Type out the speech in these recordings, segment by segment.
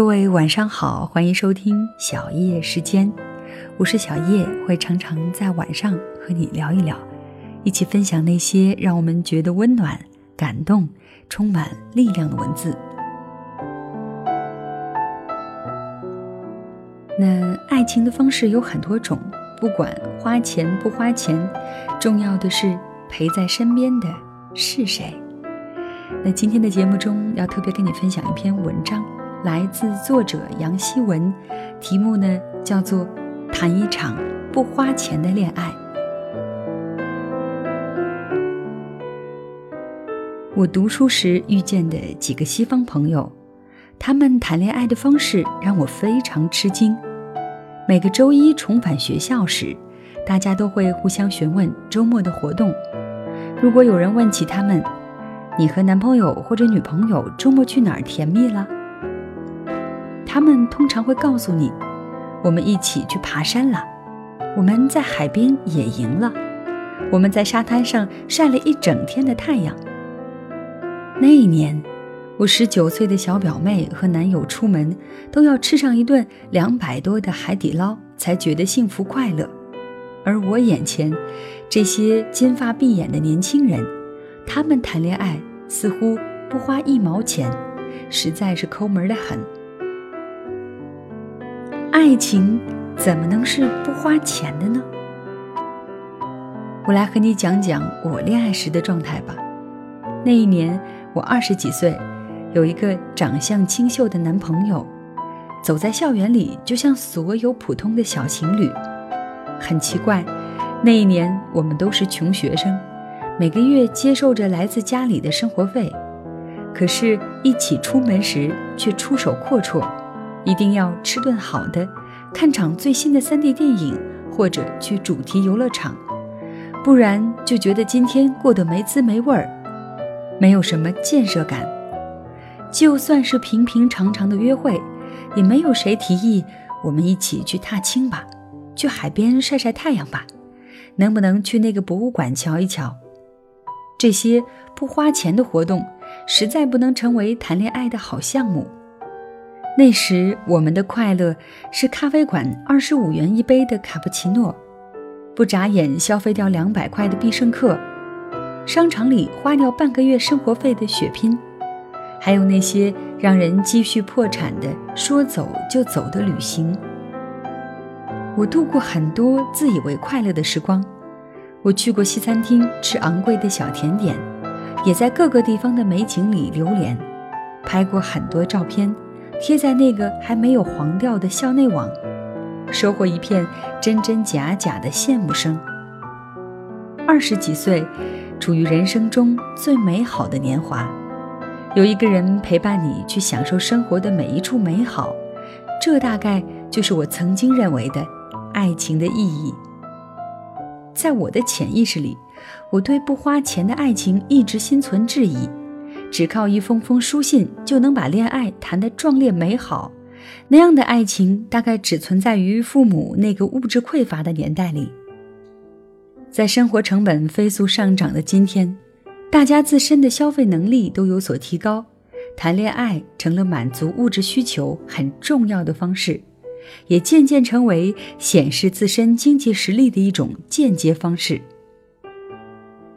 各位晚上好，欢迎收听小叶时间，我是小叶，会常常在晚上和你聊一聊，一起分享那些让我们觉得温暖、感动、充满力量的文字。那爱情的方式有很多种，不管花钱不花钱，重要的是陪在身边的是谁。那今天的节目中要特别跟你分享一篇文章。来自作者杨希文，题目呢叫做“谈一场不花钱的恋爱”。我读书时遇见的几个西方朋友，他们谈恋爱的方式让我非常吃惊。每个周一重返学校时，大家都会互相询问周末的活动。如果有人问起他们：“你和男朋友或者女朋友周末去哪儿甜蜜了？”他们通常会告诉你：“我们一起去爬山了，我们在海边野营了，我们在沙滩上晒了一整天的太阳。”那一年，我十九岁的小表妹和男友出门都要吃上一顿两百多的海底捞才觉得幸福快乐，而我眼前这些金发碧眼的年轻人，他们谈恋爱似乎不花一毛钱，实在是抠门的很。爱情怎么能是不花钱的呢？我来和你讲讲我恋爱时的状态吧。那一年我二十几岁，有一个长相清秀的男朋友，走在校园里就像所有普通的小情侣。很奇怪，那一年我们都是穷学生，每个月接受着来自家里的生活费，可是，一起出门时却出手阔绰。一定要吃顿好的，看场最新的 3D 电影，或者去主题游乐场，不然就觉得今天过得没滋没味儿，没有什么建设感。就算是平平常常的约会，也没有谁提议我们一起去踏青吧，去海边晒晒太阳吧，能不能去那个博物馆瞧一瞧？这些不花钱的活动，实在不能成为谈恋爱的好项目。那时我们的快乐是咖啡馆二十五元一杯的卡布奇诺，不眨眼消费掉两百块的必胜客，商场里花掉半个月生活费的血拼，还有那些让人积蓄破产的说走就走的旅行。我度过很多自以为快乐的时光，我去过西餐厅吃昂贵的小甜点，也在各个地方的美景里流连，拍过很多照片。贴在那个还没有黄掉的校内网，收获一片真真假假的羡慕声。二十几岁，处于人生中最美好的年华，有一个人陪伴你去享受生活的每一处美好，这大概就是我曾经认为的爱情的意义。在我的潜意识里，我对不花钱的爱情一直心存质疑。只靠一封封书信就能把恋爱谈得壮烈美好，那样的爱情大概只存在于父母那个物质匮乏的年代里。在生活成本飞速上涨的今天，大家自身的消费能力都有所提高，谈恋爱成了满足物质需求很重要的方式，也渐渐成为显示自身经济实力的一种间接方式。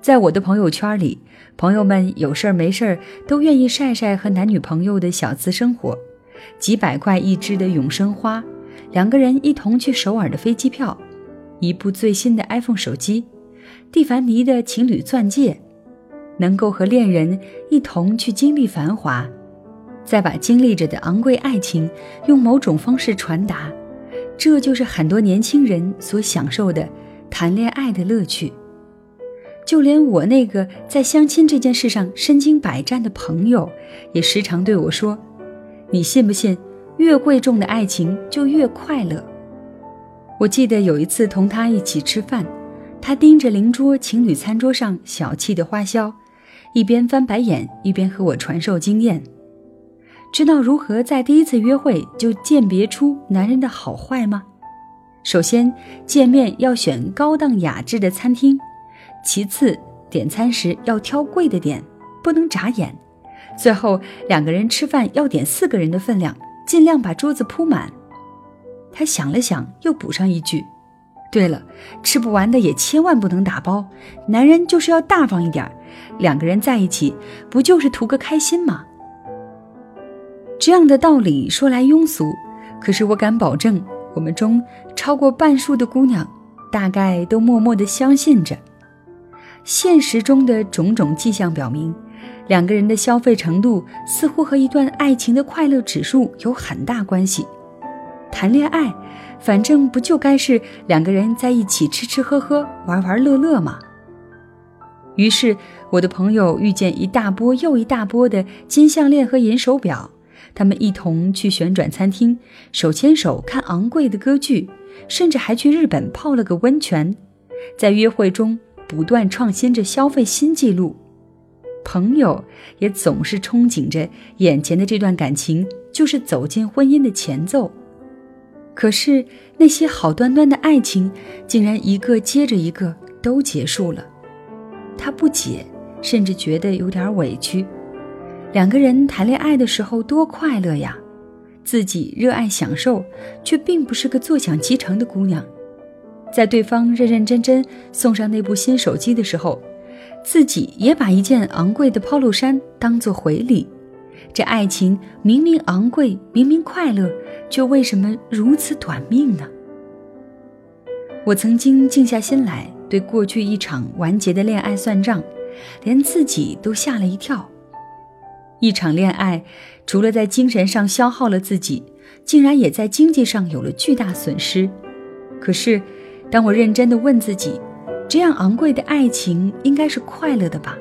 在我的朋友圈里，朋友们有事儿没事儿都愿意晒晒和男女朋友的小资生活，几百块一支的永生花，两个人一同去首尔的飞机票，一部最新的 iPhone 手机，蒂凡尼的情侣钻戒，能够和恋人一同去经历繁华，再把经历着的昂贵爱情用某种方式传达，这就是很多年轻人所享受的谈恋爱的乐趣。就连我那个在相亲这件事上身经百战的朋友，也时常对我说：“你信不信，越贵重的爱情就越快乐？”我记得有一次同他一起吃饭，他盯着邻桌情侣餐桌上小气的花销，一边翻白眼一边和我传授经验，知道如何在第一次约会就鉴别出男人的好坏吗？首先，见面要选高档雅致的餐厅。其次，点餐时要挑贵的点，不能眨眼。最后，两个人吃饭要点四个人的分量，尽量把桌子铺满。他想了想，又补上一句：“对了，吃不完的也千万不能打包。男人就是要大方一点，两个人在一起不就是图个开心吗？”这样的道理说来庸俗，可是我敢保证，我们中超过半数的姑娘，大概都默默地相信着。现实中的种种迹象表明，两个人的消费程度似乎和一段爱情的快乐指数有很大关系。谈恋爱，反正不就该是两个人在一起吃吃喝喝、玩玩乐乐吗？于是，我的朋友遇见一大波又一大波的金项链和银手表，他们一同去旋转餐厅，手牵手看昂贵的歌剧，甚至还去日本泡了个温泉，在约会中不断创新着消费新纪录。朋友也总是憧憬着眼前的这段感情就是走进婚姻的前奏。可是那些好端端的爱情，竟然一个接着一个都结束了。他不解，甚至觉得有点委屈。两个人谈恋爱的时候多快乐呀，自己热爱享受，却并不是个坐享其成的姑娘。在对方认认真真送上那部新手机的时候，自己也把一件昂贵的 Polo 衫当做回礼。这爱情明明昂贵，明明快乐。却为什么如此短命呢？我曾经静下心来，对过去一场完结的恋爱算账，连自己都吓了一跳。一场恋爱，除了在精神上消耗了自己，竟然也在经济上有了巨大损失。可是，当我认真地问自己，这样昂贵的爱情应该是快乐的吧？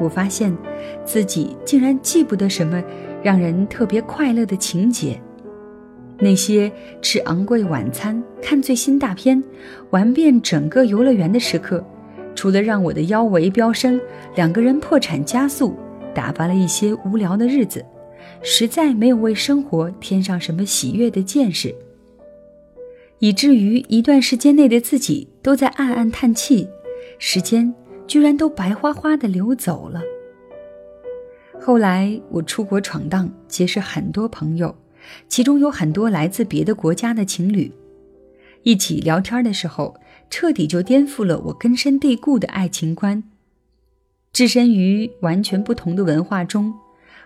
我发现，自己竟然记不得什么让人特别快乐的情节。那些吃昂贵晚餐、看最新大片、玩遍整个游乐园的时刻，除了让我的腰围飙升、两个人破产加速、打发了一些无聊的日子，实在没有为生活添上什么喜悦的见识，以至于一段时间内的自己都在暗暗叹气，时间居然都白花花的流走了。后来我出国闯荡，结识很多朋友。其中有很多来自别的国家的情侣，一起聊天的时候，彻底就颠覆了我根深蒂固的爱情观。置身于完全不同的文化中，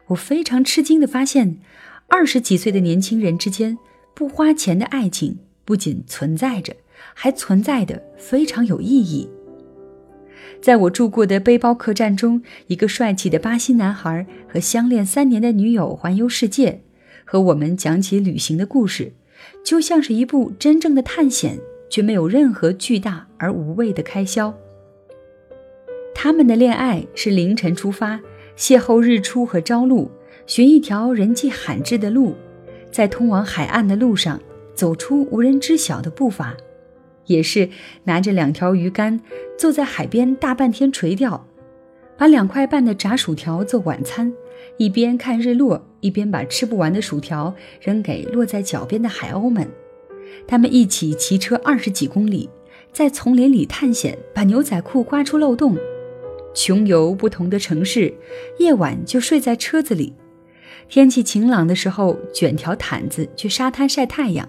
我非常吃惊地发现，二十几岁的年轻人之间不花钱的爱情不仅存在着，还存在的非常有意义。在我住过的背包客栈中，一个帅气的巴西男孩和相恋三年的女友环游世界。和我们讲起旅行的故事，就像是一部真正的探险，却没有任何巨大而无谓的开销。他们的恋爱是凌晨出发，邂逅日出和朝露，寻一条人迹罕至的路，在通往海岸的路上走出无人知晓的步伐，也是拿着两条鱼竿，坐在海边大半天垂钓，把两块半的炸薯条做晚餐。一边看日落，一边把吃不完的薯条扔给落在脚边的海鸥们。他们一起骑车二十几公里，在丛林里探险，把牛仔裤刮出漏洞。穷游不同的城市，夜晚就睡在车子里。天气晴朗的时候，卷条毯子去沙滩晒太阳，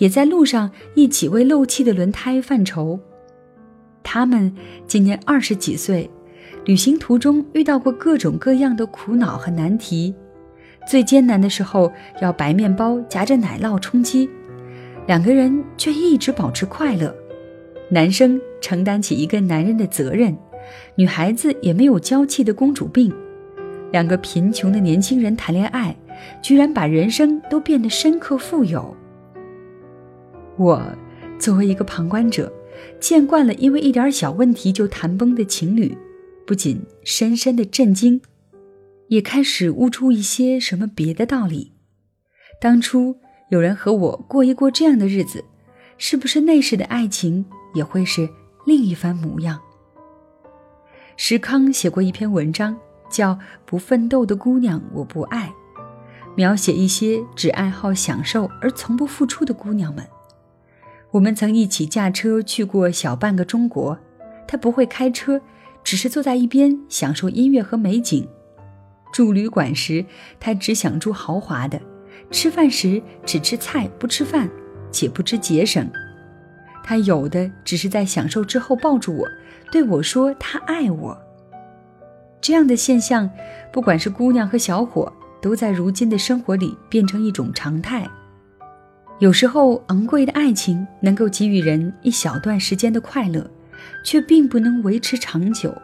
也在路上一起为漏气的轮胎犯愁。他们今年二十几岁。旅行途中遇到过各种各样的苦恼和难题，最艰难的时候要白面包夹着奶酪充饥，两个人却一直保持快乐。男生承担起一个男人的责任，女孩子也没有娇气的公主病。两个贫穷的年轻人谈恋爱，居然把人生都变得深刻富有。我作为一个旁观者，见惯了因为一点小问题就谈崩的情侣。不仅深深的震惊，也开始悟出一些什么别的道理。当初有人和我过一过这样的日子，是不是那时的爱情也会是另一番模样？石康写过一篇文章，叫《不奋斗的姑娘我不爱》，描写一些只爱好享受而从不付出的姑娘们。我们曾一起驾车去过小半个中国，他不会开车。只是坐在一边享受音乐和美景。住旅馆时，他只想住豪华的，吃饭时只吃菜不吃饭，且不知节省。他有的只是在享受之后抱住我，对我说他爱我。这样的现象，不管是姑娘和小伙，都在如今的生活里变成一种常态。有时候，昂贵的爱情能够给予人一小段时间的快乐，却并不能维持长久。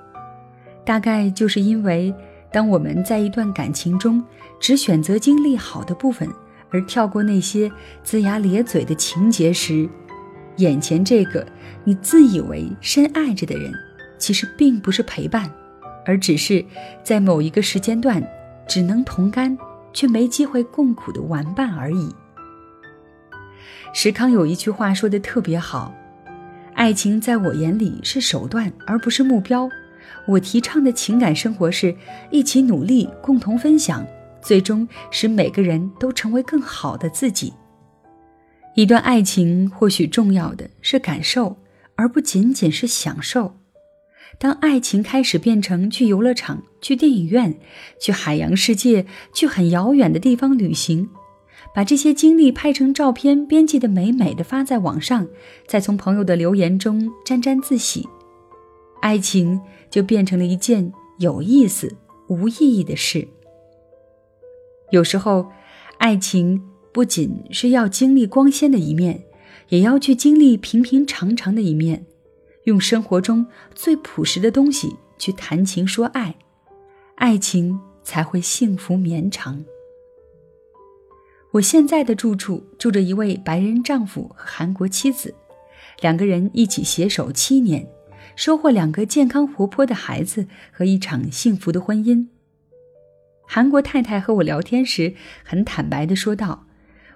大概就是因为，当我们在一段感情中只选择经历好的部分，而跳过那些龇牙咧嘴的情节时，眼前这个你自以为深爱着的人，其实并不是陪伴，而只是在某一个时间段只能同甘却没机会共苦的玩伴而已。石康有一句话说的特别好：“爱情在我眼里是手段，而不是目标。我提倡的情感生活是一起努力，共同分享，最终使每个人都成为更好的自己。”一段爱情或许重要的是感受，而不仅仅是享受。当爱情开始变成去游乐场、去电影院、去海洋世界、去很遥远的地方旅行。把这些经历拍成照片，编辑的美美的发在网上，再从朋友的留言中沾沾自喜，爱情就变成了一件有意思无意义的事。有时候，爱情不仅是要经历光鲜的一面，也要去经历平平常常的一面，用生活中最朴实的东西去谈情说爱，爱情才会幸福绵长。我现在的住处住着一位白人丈夫和韩国妻子，两个人一起携手七年，收获两个健康活泼的孩子和一场幸福的婚姻。韩国太太和我聊天时，很坦白地说道：“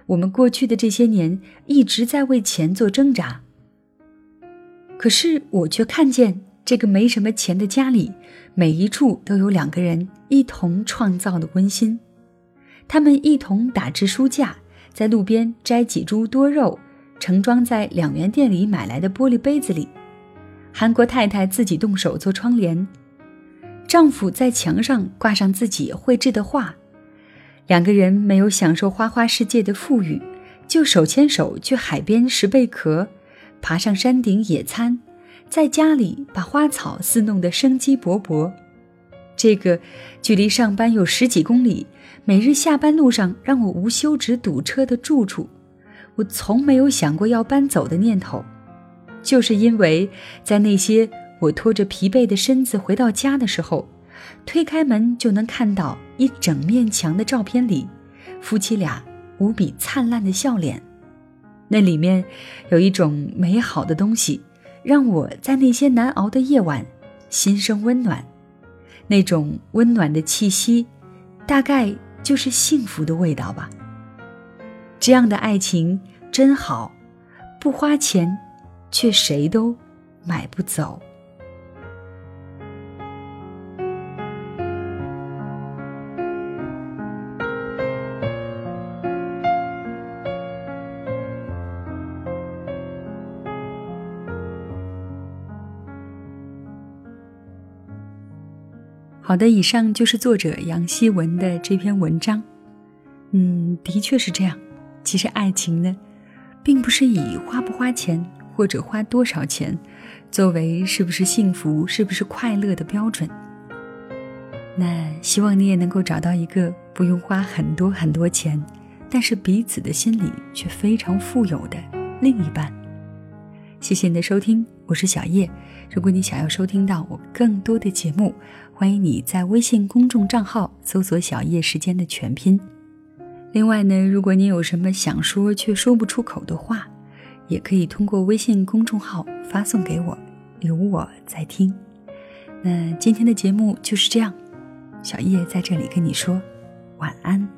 我们过去的这些年一直在为钱做挣扎，可是我却看见这个没什么钱的家里，每一处都有两个人一同创造的温馨。”他们一同打制书架，在路边摘几株多肉，盛装在两元店里买来的玻璃杯子里。韩国太太自己动手做窗帘，丈夫在墙上挂上自己绘制的画。两个人没有享受花花世界的富裕，就手牵手去海边拾贝壳，爬上山顶野餐，在家里把花草伺弄得生机勃勃。这个距离上班有十几公里。每日下班路上让我无休止堵车的住处，我从没有想过要搬走的念头，就是因为在那些我拖着疲惫的身子回到家的时候，推开门就能看到一整面墙的照片里，夫妻俩无比灿烂的笑脸，那里面有一种美好的东西，让我在那些难熬的夜晚心生温暖，那种温暖的气息，大概。就是幸福的味道吧。这样的爱情真好，不花钱，却谁都买不走。好的，以上就是作者杨希文的这篇文章。嗯，的确是这样。其实爱情呢，并不是以花不花钱或者花多少钱作为是不是幸福、是不是快乐的标准。那希望你也能够找到一个不用花很多很多钱，但是彼此的心里却非常富有的另一半。谢谢你的收听，我是小叶。如果你想要收听到我更多的节目，欢迎你在微信公众账号搜索“小叶时间”的全拼。另外呢，如果你有什么想说却说不出口的话，也可以通过微信公众号发送给我，有我在听。那今天的节目就是这样，小叶在这里跟你说晚安。